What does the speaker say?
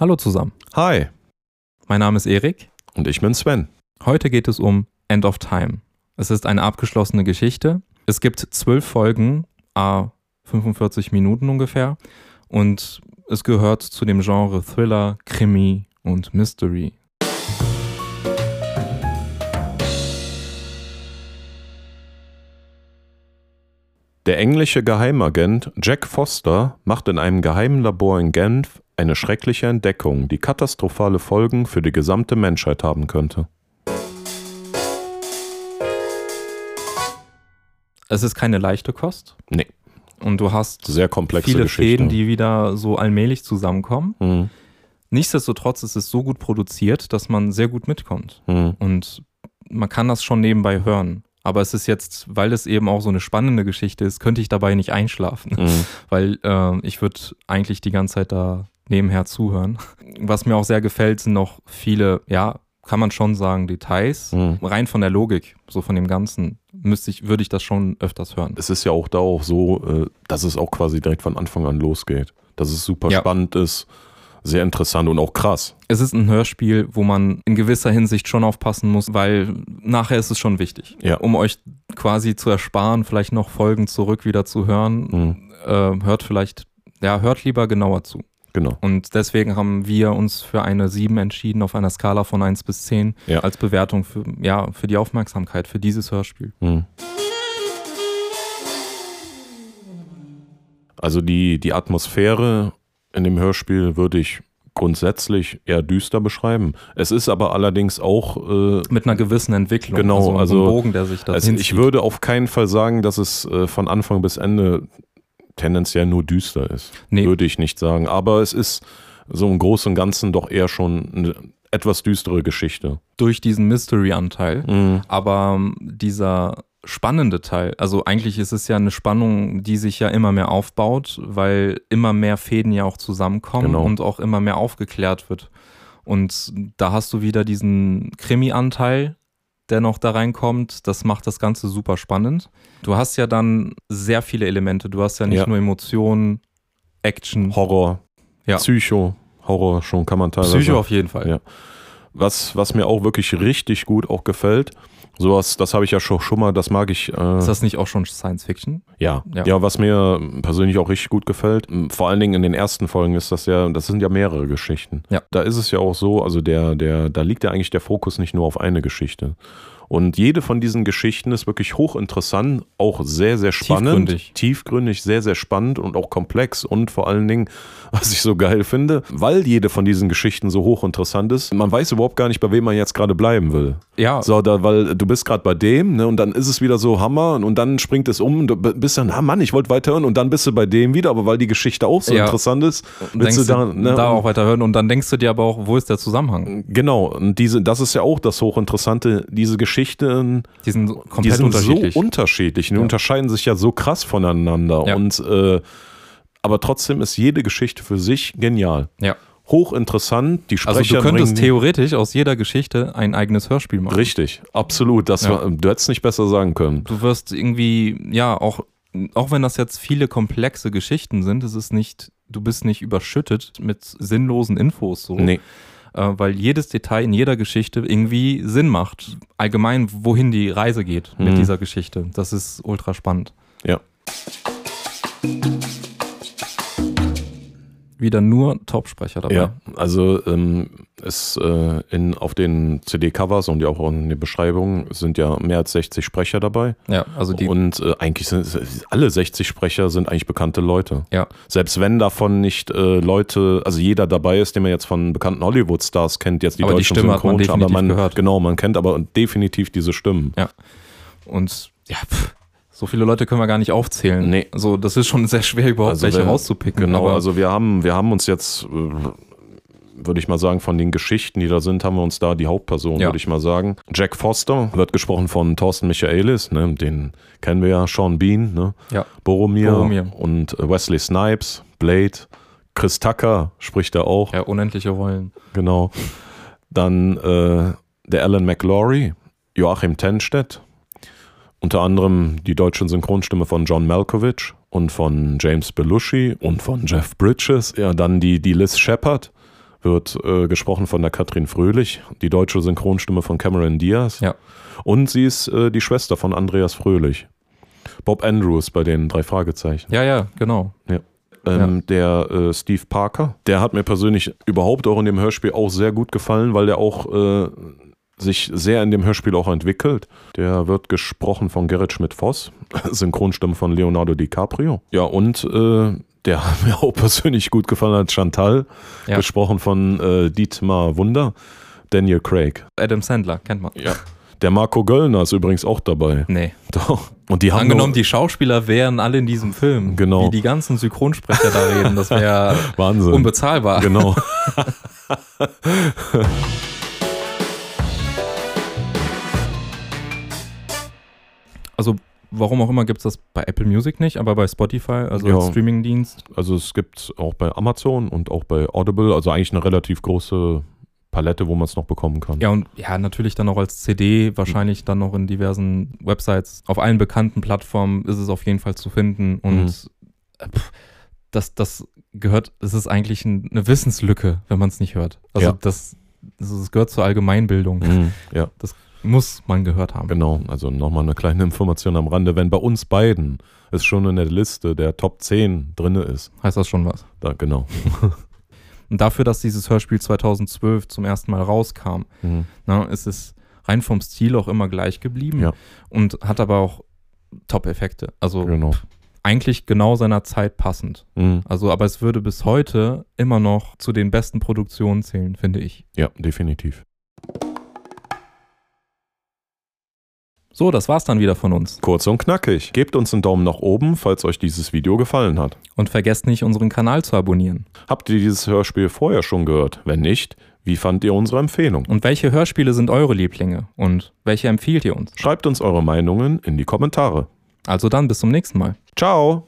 Hallo zusammen. Hi. Mein Name ist Erik. Und ich bin Sven. Heute geht es um End of Time. Es ist eine abgeschlossene Geschichte. Es gibt zwölf Folgen, a 45 Minuten ungefähr. Und es gehört zu dem Genre Thriller, Krimi und Mystery. Der englische Geheimagent Jack Foster macht in einem geheimen Labor in Genf eine schreckliche Entdeckung, die katastrophale Folgen für die gesamte Menschheit haben könnte. Es ist keine leichte Kost. Nee. Und du hast Sehr komplexe viele Geschichte. Fäden, die wieder so allmählich zusammenkommen. Mhm. Nichtsdestotrotz ist es so gut produziert, dass man sehr gut mitkommt. Mhm. Und man kann das schon nebenbei hören. Aber es ist jetzt, weil es eben auch so eine spannende Geschichte ist, könnte ich dabei nicht einschlafen. Mhm. Weil äh, ich würde eigentlich die ganze Zeit da nebenher zuhören. Was mir auch sehr gefällt, sind noch viele, ja, kann man schon sagen, Details. Mhm. Rein von der Logik, so von dem Ganzen, müsste ich, würde ich das schon öfters hören. Es ist ja auch da auch so, äh, dass es auch quasi direkt von Anfang an losgeht. Dass es super Ja. spannend ist, sehr interessant und auch krass. Es ist ein Hörspiel, wo man in gewisser Hinsicht schon aufpassen muss, weil nachher ist es schon wichtig. Ja. Um euch quasi zu ersparen, vielleicht noch Folgen zurück wieder zu hören, Mhm. äh, hört vielleicht, ja, hört lieber genauer zu. Genau. Und deswegen haben wir uns für eine 7 entschieden auf einer Skala von 1 bis 10 Ja. als Bewertung für, ja, für die Aufmerksamkeit, für dieses Hörspiel. Mhm. Also die, die Atmosphäre in dem Hörspiel würde ich grundsätzlich eher düster beschreiben. Es ist aber allerdings auch, äh, Mit einer gewissen Entwicklung. Genau, so ein also- Bogen, der sich da also ich würde auf keinen Fall sagen, dass es äh, von Anfang bis Ende tendenziell nur düster ist. Nee. Würde ich nicht sagen. Aber es ist so im Großen und Ganzen doch eher schon eine etwas düstere Geschichte. durch diesen Mystery-Anteil. Mhm. Aber ähm, dieser spannende Teil, also eigentlich ist es ja eine Spannung, die sich ja immer mehr aufbaut, weil immer mehr Fäden ja auch zusammenkommen Genau. und auch immer mehr aufgeklärt wird. Und da hast du wieder diesen Krimi-Anteil, der noch da reinkommt. Das macht das Ganze super spannend. Du hast ja dann sehr viele Elemente. Du hast ja nicht Ja. nur Emotionen, Action, Horror, Ja. Psycho, Horror schon kann man teilweise. Psycho auf jeden Fall. Ja. Was, was mir auch wirklich richtig gut auch gefällt, sowas, das habe ich ja schon, schon mal, das mag ich. Äh, Ist das nicht auch schon Science Fiction? ja. Ja. ja, was mir persönlich auch richtig gut gefällt, vor allen Dingen in den ersten Folgen ist das ja, das sind ja mehrere Geschichten. Ja. Da ist es ja auch so, also der, der, da liegt ja eigentlich der Fokus nicht nur auf eine Geschichte. Und jede von diesen Geschichten ist wirklich hochinteressant, auch sehr, sehr spannend. Tiefgründig. Tiefgründig, sehr, sehr spannend und auch komplex und vor allen Dingen, was ich so geil finde, weil jede von diesen Geschichten so hochinteressant ist, man weiß überhaupt gar nicht, bei wem man jetzt gerade bleiben will. Ja, So, da, weil du bist gerade bei dem, ne, und dann ist es wieder so Hammer und dann springt es um und du bist dann, ah Mann, ich wollte weiterhören und dann bist du bei dem wieder, aber weil die Geschichte auch so Ja. interessant ist, willst du da, ne, da auch weiterhören und dann denkst du dir aber auch, wo ist der Zusammenhang? Genau, und diese, das ist ja auch das Hochinteressante, diese Geschichten, Die sind die komplett sind unterschiedlich. so unterschiedlich, die Ja. unterscheiden sich ja so krass voneinander Ja. und äh, aber trotzdem ist jede Geschichte für sich genial. ja. Hochinteressant, die Sprecher Also du könntest bringen- theoretisch aus jeder Geschichte ein eigenes Hörspiel machen. Richtig, absolut. Das Ja. war, du hättest nicht besser sagen können. Du wirst irgendwie, ja, auch, auch wenn das jetzt viele komplexe Geschichten sind, es ist nicht, du bist nicht überschüttet mit sinnlosen Infos so. Nee. Äh, weil jedes Detail in jeder Geschichte irgendwie Sinn macht. Allgemein, wohin die Reise geht mit Mhm. dieser Geschichte. Das ist ultra spannend. Ja. Wieder nur Top-Sprecher dabei. Ja, also ähm, es äh, in, auf den CD-Covers und ja auch in den Beschreibungen sind ja mehr als 60 Sprecher dabei. Ja, also die, und äh, eigentlich sind alle 60 Sprecher sind eigentlich bekannte Leute. ja, Selbst wenn davon nicht äh, Leute, also jeder dabei ist, den man jetzt von bekannten Hollywood-Stars kennt, jetzt die Aber die deutschen Stimme hat man aber man gehört. genau, man kennt aber definitiv diese Stimmen. Und ja, pff, so viele Leute können wir gar nicht aufzählen. Nee. Also das ist schon sehr schwer, überhaupt Also welche wenn- rauszupicken. Genau, also wir haben, wir haben uns jetzt, äh, würde ich mal sagen, von den Geschichten, die da sind, haben wir uns da die Hauptperson, Ja. würde ich mal sagen. Jack Foster wird gesprochen von Thorsten Michaelis, ne, den kennen wir ja, Sean Bean, ne, ja, Boromir, Boromir. und äh, Wesley Snipes, Blade, Chris Tucker spricht er auch, ja, unendliche Rollen. genau. Dann äh, der Alan McLaury, Joachim Tenstedt, unter anderem die deutsche Synchronstimme von John Malkovich und von James Belushi und von Jeff Bridges. Ja, dann die, die Liz Shepard, wird äh, gesprochen von der Katrin Fröhlich, die deutsche Synchronstimme von Cameron Diaz. Ja. Und sie ist äh, die Schwester von Andreas Fröhlich. Bob Andrews bei den drei Fragezeichen. Ja, ja, genau. Ähm, Der äh, Steve Parker, der hat mir persönlich überhaupt auch in dem Hörspiel auch sehr gut gefallen, weil der auch äh, sich sehr in dem Hörspiel auch entwickelt. Der wird gesprochen von Gerrit Schmidt-Voss, Synchronstimme von Leonardo DiCaprio. Ja, und äh, der hat mir auch persönlich gut gefallen als Chantal, Ja. gesprochen von äh, Dietmar Wunder, Daniel Craig. Adam Sandler, kennt man. Ja. Der Marco Göllner ist übrigens auch dabei. Nee. Doch. Und die haben Angenommen, die Schauspieler wären alle in diesem Film. Genau. Wie die ganzen Synchronsprecher da reden, das wäre Wahnsinn. unbezahlbar. Genau. Also, warum auch immer gibt es das bei Apple Music nicht, aber bei Spotify, also Ja. als Streamingdienst. Also es gibt auch bei Amazon und auch bei Audible, also eigentlich eine relativ große Palette, wo man es noch bekommen kann. Ja, und ja, natürlich dann auch als CD, wahrscheinlich dann noch in diversen Websites. Auf allen bekannten Plattformen ist es auf jeden Fall zu finden. Und äh, pff, das, das gehört, es ist eigentlich ein, eine Wissenslücke, wenn man es nicht hört. Also Ja. das, das, das gehört zur Allgemeinbildung. Mhm, ja, Muss man gehört haben. genau. Also nochmal eine kleine Information am Rande. Wenn bei uns beiden es schon in der Liste der Top 10 drinne ist, Heißt das schon was? da genau. Und dafür, dass dieses Hörspiel 2012 zum ersten Mal rauskam, Mhm. ne, ist es rein vom Stil auch immer gleich geblieben Ja. und hat aber auch Top-Effekte. Also Genau. eigentlich genau seiner Zeit passend. Mhm. Also, aber es würde bis heute immer noch zu den besten Produktionen zählen, finde ich. Ja, definitiv. So, das war's dann wieder von uns. Kurz und knackig. Gebt uns einen Daumen nach oben, falls euch dieses Video gefallen hat. Und vergesst nicht, unseren Kanal zu abonnieren. Habt ihr dieses Hörspiel vorher schon gehört? Wenn nicht, wie fand ihr unsere Empfehlung? Und welche Hörspiele sind eure Lieblinge? Und welche empfiehlt ihr uns? Schreibt uns eure Meinungen in die Kommentare. Also dann, bis zum nächsten Mal. Ciao!